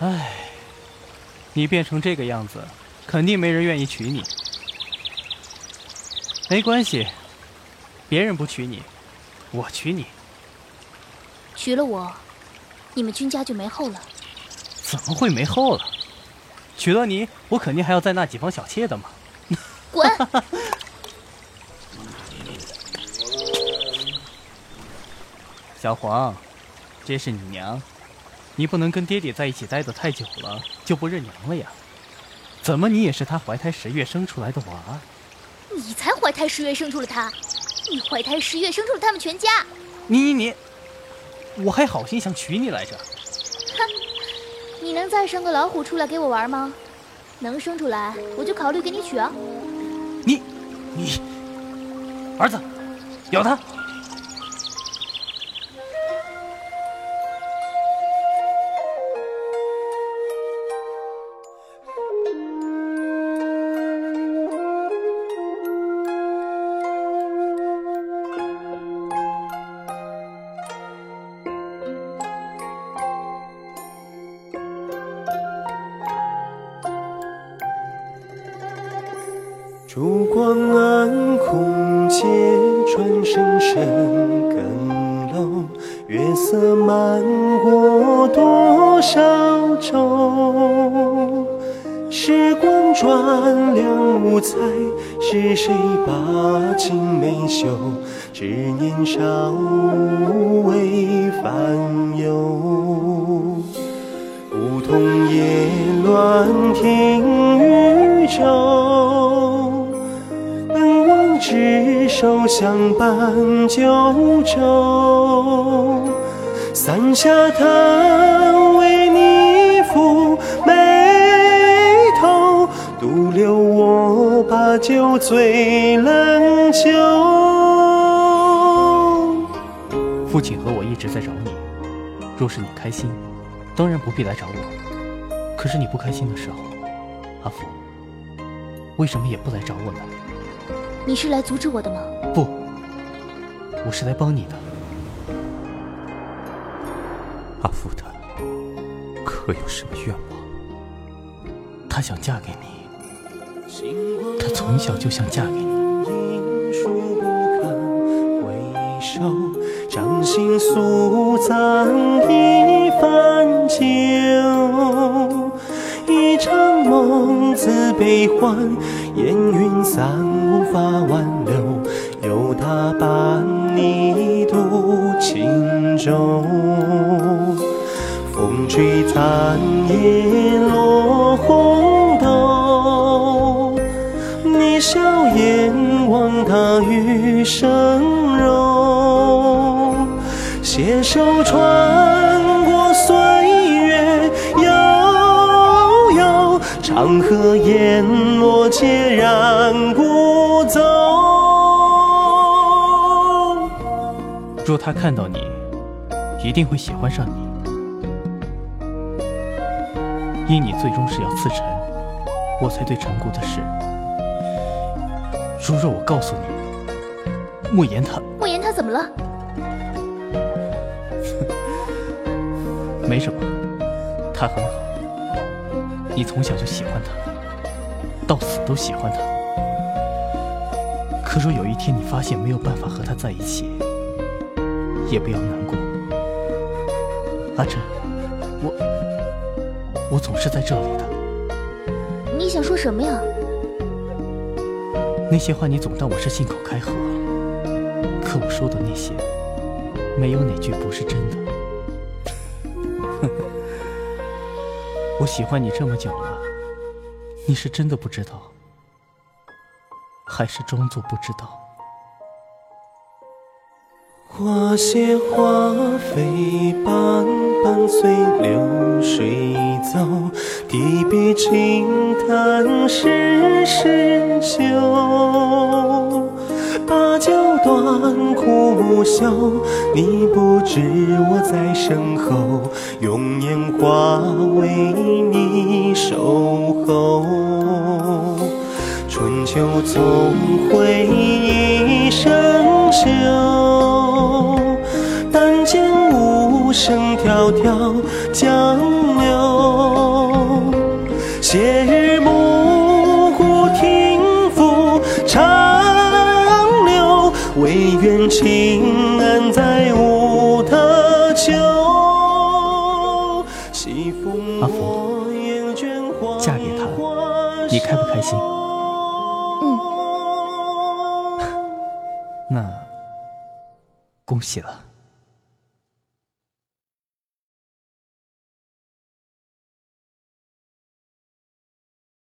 唉，你变成这个样子，肯定没人愿意娶你。没关系，别人不娶你，我娶你。娶了我，你们君家就没后了。怎么会没后了？娶了你，我肯定还要再纳几房小妾的嘛。滚！小黄，这是你娘，你不能跟爹爹在一起待得太久了，就不认娘了呀？怎么你也是他怀胎十月生出来的娃？你才怀胎十月生出了他，你怀胎十月生出了他们全家。你你你，我还好心想娶你来着。哼，你能再生个老虎出来给我玩吗？能生出来，我就考虑给你娶啊。你你，儿子，咬他。烛光暗空阶，转声声更漏。月色漫过多少舟？时光转两无猜，是谁把青梅嗅？只年少无畏烦忧，梧桐叶乱听渔舟。手相伴九州，三下叹为你抚眉头，独留我把酒醉冷酒。父亲和我一直在找你，若是你开心，当然不必来找我。可是你不开心的时候，阿福，为什么也不来找我呢？你是来阻止我的吗？不，我是来帮你的。阿福他可有什么愿望？他想嫁给你，他从小就想嫁给你。掌心素簪一番酒，一场梦自悲欢，烟云散无法挽留，有他伴你渡轻舟。风吹残叶落红豆，你笑眼望他余生柔，携手穿长河烟落孑然孤舟。若他看到你，一定会喜欢上你。因你最终是要赐臣，我才对陈姑的事。如若我告诉你，莫言他，莫言他怎么了？没什么，他很好。你从小就喜欢他，到死都喜欢他。可若有一天你发现没有办法和他在一起，也不要难过。阿珍，我我总是在这里的。你想说什么呀？那些话你总当我是信口开河，可我说的那些，没有哪句不是真的。我喜欢你这么久了，你是真的不知道，还是装作不知道？花谢花飞般伴随流水走，提笔轻叹世事休。不休，你不知我在身后，用年华为你守候。春秋总会一生休，但见无声迢迢江流。斜日暮鼓听妇长流，唯愿情开不开心？嗯。那，恭喜了。